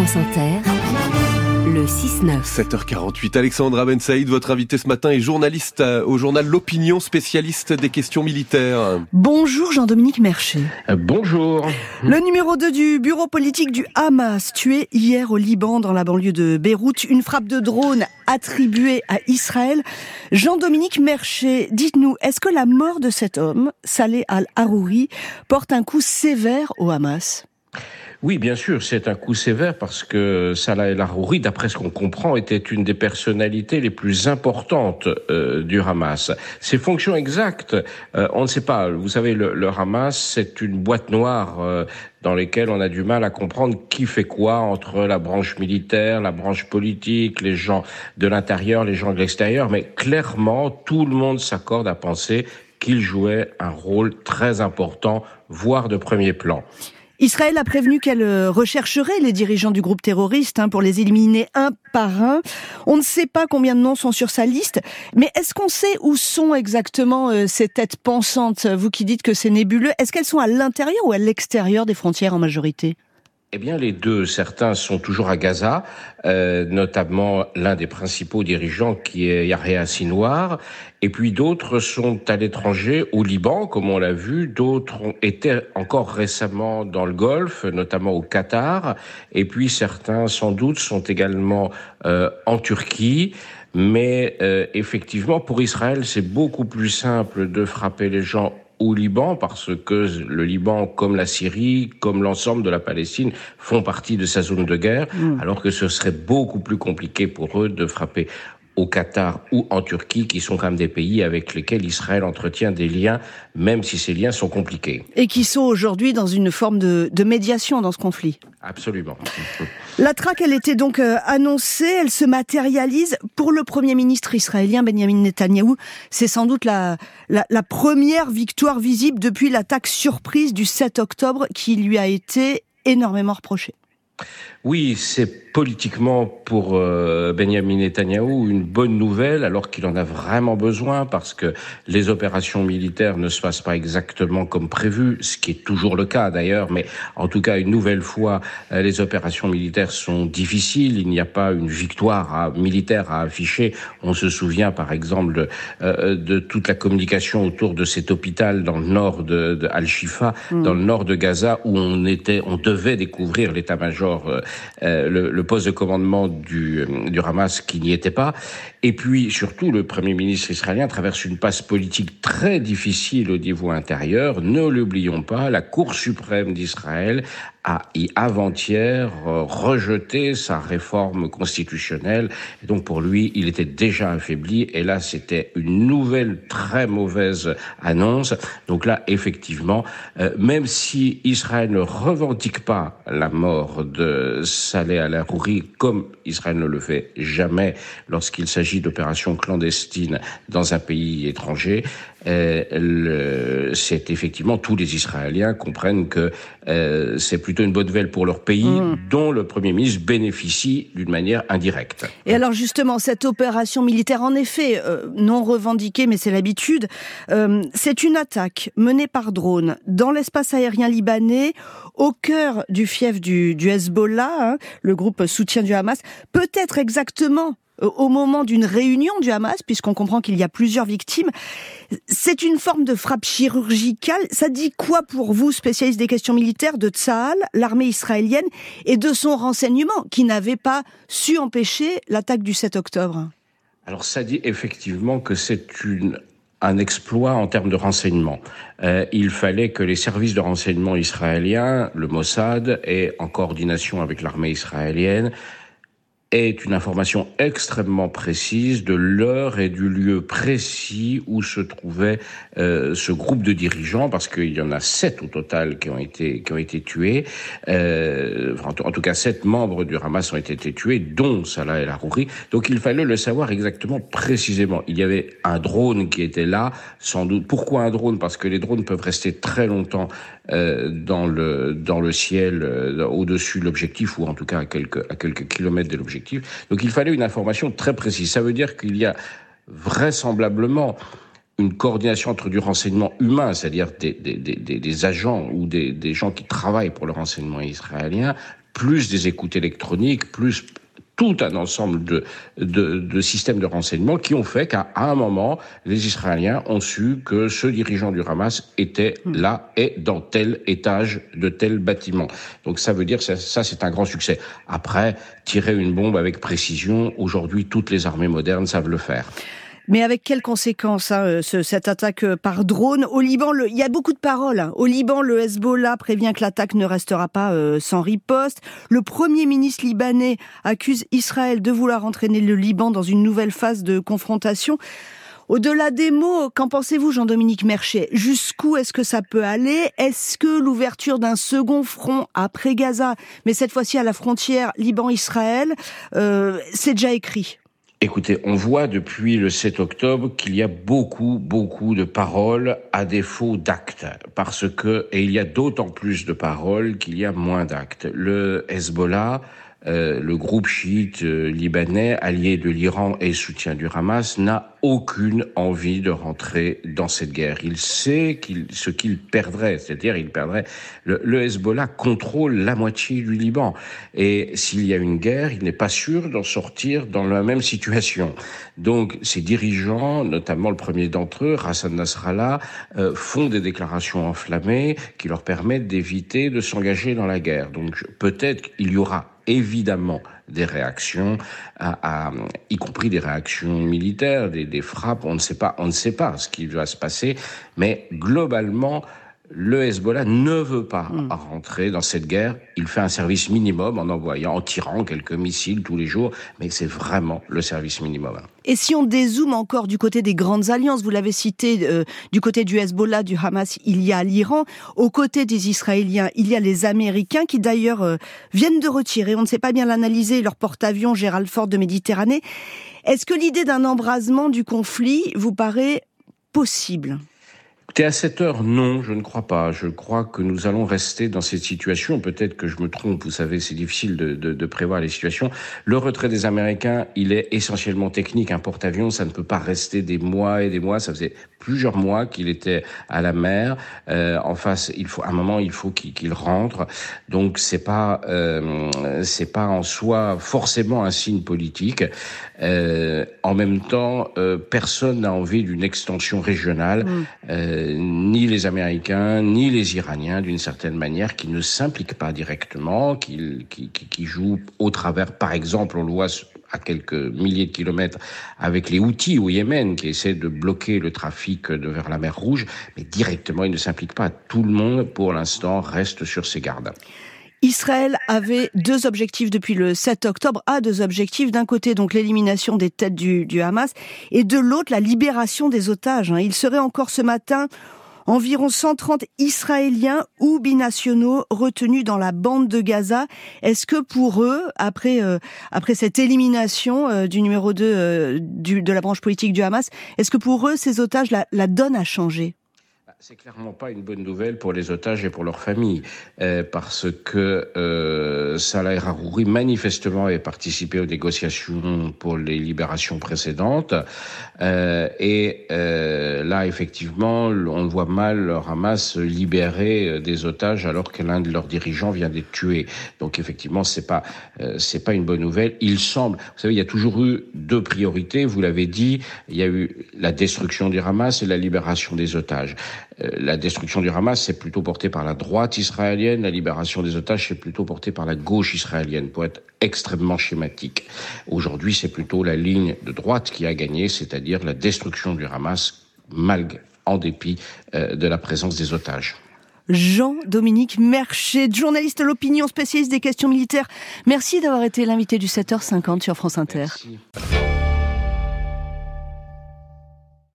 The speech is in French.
France Inter, le 6-9. 7h48, Alexandra Ben Saïd, votre invité ce matin est journaliste euh, au journal L'Opinion, spécialiste des questions militaires. Bonjour Jean-Dominique Mercher. Euh, bonjour. Le numéro 2 du bureau politique du Hamas, tué hier au Liban dans la banlieue de Beyrouth, une frappe de drone attribuée à Israël. Jean-Dominique Mercher, dites-nous, est-ce que la mort de cet homme, Saleh al-Harouri, porte un coup sévère au Hamas? Oui, bien sûr, c'est un coup sévère parce que Salah El Harouri, d'après ce qu'on comprend, était une des personnalités les plus importantes euh, du Hamas. Ses fonctions exactes, euh, on ne sait pas. Vous savez, le, le Hamas, c'est une boîte noire euh, dans laquelle on a du mal à comprendre qui fait quoi entre la branche militaire, la branche politique, les gens de l'intérieur, les gens de l'extérieur. Mais clairement, tout le monde s'accorde à penser qu'il jouait un rôle très important, voire de premier plan. Israël a prévenu qu'elle euh, rechercherait les dirigeants du groupe terroriste hein, pour les éliminer un par un. On ne sait pas combien de noms sont sur sa liste, mais est-ce qu'on sait où sont exactement euh, ces têtes pensantes Vous qui dites que c'est nébuleux, est-ce qu'elles sont à l'intérieur ou à l'extérieur des frontières en majorité? Eh bien, les deux. Certains sont toujours à Gaza, euh, notamment l'un des principaux dirigeants qui est Yahya Sinoir, et puis d'autres sont à l'étranger, au Liban, comme on l'a vu. D'autres ont été encore récemment dans le Golfe, notamment au Qatar, et puis certains, sans doute, sont également euh, en Turquie. Mais euh, effectivement, pour Israël, c'est beaucoup plus simple de frapper les gens au Liban parce que le Liban, comme la Syrie, comme l'ensemble de la Palestine, font partie de sa zone de guerre, mm. alors que ce serait beaucoup plus compliqué pour eux de frapper au Qatar ou en Turquie, qui sont quand même des pays avec lesquels Israël entretient des liens, même si ces liens sont compliqués. Et qui sont aujourd'hui dans une forme de, de, médiation dans ce conflit. Absolument. La traque, elle était donc euh, annoncée, elle se matérialise. Pour le Premier ministre israélien Benjamin Netanyahou, c'est sans doute la, la, la première victoire visible depuis l'attaque surprise du 7 octobre qui lui a été énormément reprochée. Oui, c'est politiquement pour euh, Benjamin Netanyahou une bonne nouvelle, alors qu'il en a vraiment besoin, parce que les opérations militaires ne se passent pas exactement comme prévu, ce qui est toujours le cas d'ailleurs, mais en tout cas, une nouvelle fois, euh, les opérations militaires sont difficiles, il n'y a pas une victoire militaire à afficher. On se souvient par exemple de, euh, de, toute la communication autour de cet hôpital dans le nord de, de Al-Shifa, mm. dans le nord de Gaza, où on était, on devait découvrir l'état-major le, le, poste de commandement du, euh, du Hamas qui n'y était pas. Et puis surtout, le Premier ministre israélien traverse une passe politique très difficile au niveau intérieur. Ne l'oublions pas, la Cour suprême d'Israël a avant-hier euh, rejeté sa réforme constitutionnelle. Et donc pour lui, il était déjà affaibli. Et là, c'était une nouvelle très mauvaise annonce. Donc là, effectivement, euh, même si Israël ne revendique pas la mort de Saleh al-Arouri, comme Israël ne le fait jamais lorsqu'il s'agit d'opérations clandestines dans un pays étranger, euh, c'est effectivement tous les Israéliens comprennent que euh, c'est plutôt une bonne nouvelle pour leur pays, mmh. dont le Premier ministre bénéficie d'une manière indirecte. Et alors justement, cette opération militaire, en effet, euh, non revendiquée, mais c'est l'habitude, c'est une attaque menée par drone dans l'espace aérien libanais, au cœur du fief du, du Hezbollah, hein, le groupe soutien du Hamas, peut-être exactement au moment d'une réunion du Hamas, puisqu'on comprend qu'il y a plusieurs victimes. C'est une forme de frappe chirurgicale. Ça dit quoi pour vous, spécialiste des questions militaires, de Tsahal, l'armée israélienne, et de son renseignement, qui n'avait pas su empêcher l'attaque du 7 octobre? Alors ça dit effectivement que c'est un exploit en termes de renseignement. Euh, il fallait que les services de renseignement israéliens, le Mossad, et en coordination avec l'armée israélienne, est une information extrêmement précise de l'heure et du lieu précis où se trouvait euh, ce groupe de dirigeants, parce qu'il y en a sept au total qui ont été qui ont été tués. Euh, en, tout cas, sept membres du Hamas ont été tués, dont Salah El Harouri. Donc, il fallait le savoir exactement précisément. Il y avait un drone qui était là, sans doute. Pourquoi un drone? Parce que les drones peuvent rester très longtemps euh, dans le dans le ciel, euh, au-dessus de l'objectif, ou en tout cas à quelques à quelques kilomètres de l'objectif donc il fallait une information très précise. Ça veut dire qu'il y a vraisemblablement une coordination entre du renseignement humain, c'est-à-dire des, agents ou des, gens qui travaillent pour le renseignement israélien, plus des écoutes électroniques, plus tout un ensemble de, de, systèmes de renseignement qui ont fait qu'à un moment, les Israéliens ont su que ce dirigeant du Hamas était hmm. là et dans tel étage de tel bâtiment. Donc ça veut dire que ça, ça c'est un grand succès. Après, tirer une bombe avec précision, aujourd'hui toutes les armées modernes savent le faire. Mais avec quelles conséquences hein, euh, cette attaque euh, par drone Au Liban, il y a beaucoup de paroles. Hein. Au Liban, le Hezbollah prévient que l'attaque ne restera pas euh, sans riposte. Le Premier ministre libanais accuse Israël de vouloir entraîner le Liban dans une nouvelle phase de confrontation. Au-delà des mots, qu'en pensez-vous, Jean-Dominique Merchet Jusqu'où est-ce que ça peut aller? Est-ce que l'ouverture d'un second front après Gaza, mais cette fois-ci à la frontière Liban-Israël, c'est déjà écrit? Écoutez, on voit depuis le 7 octobre qu'il y a beaucoup, beaucoup de paroles à défaut d'actes. Parce que, et il y a d'autant plus de paroles qu'il y a moins d'actes. Le Hezbollah euh, le groupe chiite euh, libanais, allié de l'Iran et soutien du Hamas, n'a aucune envie de rentrer dans cette guerre. Il sait qu'il, ce qu'il perdrait, c'est-à-dire il perdrait. Le, le, Hezbollah contrôle la moitié du Liban, et s'il y a une guerre, il n'est pas sûr d'en sortir dans la même situation. Donc, ces dirigeants, notamment le premier d'entre eux, Hassan Nasrallah, euh, font des déclarations enflammées qui leur permettent d'éviter de s'engager dans la guerre. Donc, peut-être qu'il y aura évidemment des réactions, y compris des réactions militaires, des, des, frappes. On ne sait pas, on ne sait pas ce qui va se passer, mais globalement, le Hezbollah ne veut pas hmm. rentrer dans cette guerre. Il fait un service minimum en envoyant, en tirant quelques missiles tous les jours, mais c'est vraiment le service minimum. Et si on dézoome encore du côté des grandes alliances, vous l'avez cité, euh, du côté du Hezbollah, du Hamas, il y a l'Iran. Aux côtés des Israéliens, il y a les Américains qui d'ailleurs euh, viennent de retirer, on ne sait pas bien l'analyser, leur porte-avions Gérald Ford de Méditerranée. Est-ce que l'idée d'un embrasement du conflit vous paraît possible? Écoutez, à cette heure, non, je ne crois pas. Je crois que nous allons rester dans cette situation. Peut-être que je me trompe, vous savez, c'est difficile de, de, de, prévoir les situations. Le retrait des Américains, il est essentiellement technique. Un porte-avions, ça ne peut pas rester des mois et des mois. Ça faisait plusieurs mois qu'il était à la mer. Euh, en face, il faut, à un moment, il faut qu'il rentre. Donc, c'est pas, euh, c'est pas en soi forcément un signe politique. Euh, en même temps, euh, personne n'a envie d'une extension régionale. Mm. Euh, ni les Américains, ni les Iraniens, d'une certaine manière, qui ne s'impliquent pas directement, qui, qui, jouent au travers, par exemple, on le voit à quelques milliers de kilomètres avec les outils au Yémen qui essaient de bloquer le trafic de vers la mer Rouge, mais directement ils ne s'impliquent pas. Tout le monde, pour l'instant, reste sur ses gardes. Israël avait deux objectifs depuis le 7 octobre, a deux objectifs. D'un côté, donc l'élimination des têtes du, Hamas, et de l'autre, la libération des otages. Hein. Il serait encore ce matin environ 130 Israéliens ou binationaux retenus dans la bande de Gaza. Est-ce que pour eux, après euh, après cette élimination euh, du numéro 2 euh, de la branche politique du Hamas, est-ce que pour eux, ces otages, la, la donne a changé? C'est clairement pas une bonne nouvelle pour les otages et pour leurs familles, euh, parce que euh, Salah El manifestement avait participé aux négociations pour les libérations précédentes, euh, et euh, là effectivement, on voit mal le Hamas libérer euh, des otages alors que l'un de leurs dirigeants vient d'être tué. Donc effectivement, c'est pas euh, c'est pas une bonne nouvelle. Il semble, vous savez, il y a toujours eu deux priorités. Vous l'avez dit, il y a eu la destruction du Hamas et la libération des otages. Euh, la destruction du Hamas, c'est plutôt porté par la droite israélienne, la libération des otages, c'est plutôt porté par la gauche israélienne, pour être extrêmement schématique. Aujourd'hui, c'est plutôt la ligne de droite qui a gagné, c'est-à-dire la destruction du Hamas, malgré, en dépit euh, de la présence des otages. Jean-Dominique Merchet, journaliste à l'opinion, spécialiste des questions militaires. Merci d'avoir été l'invité du 7h50 sur France Inter. Merci.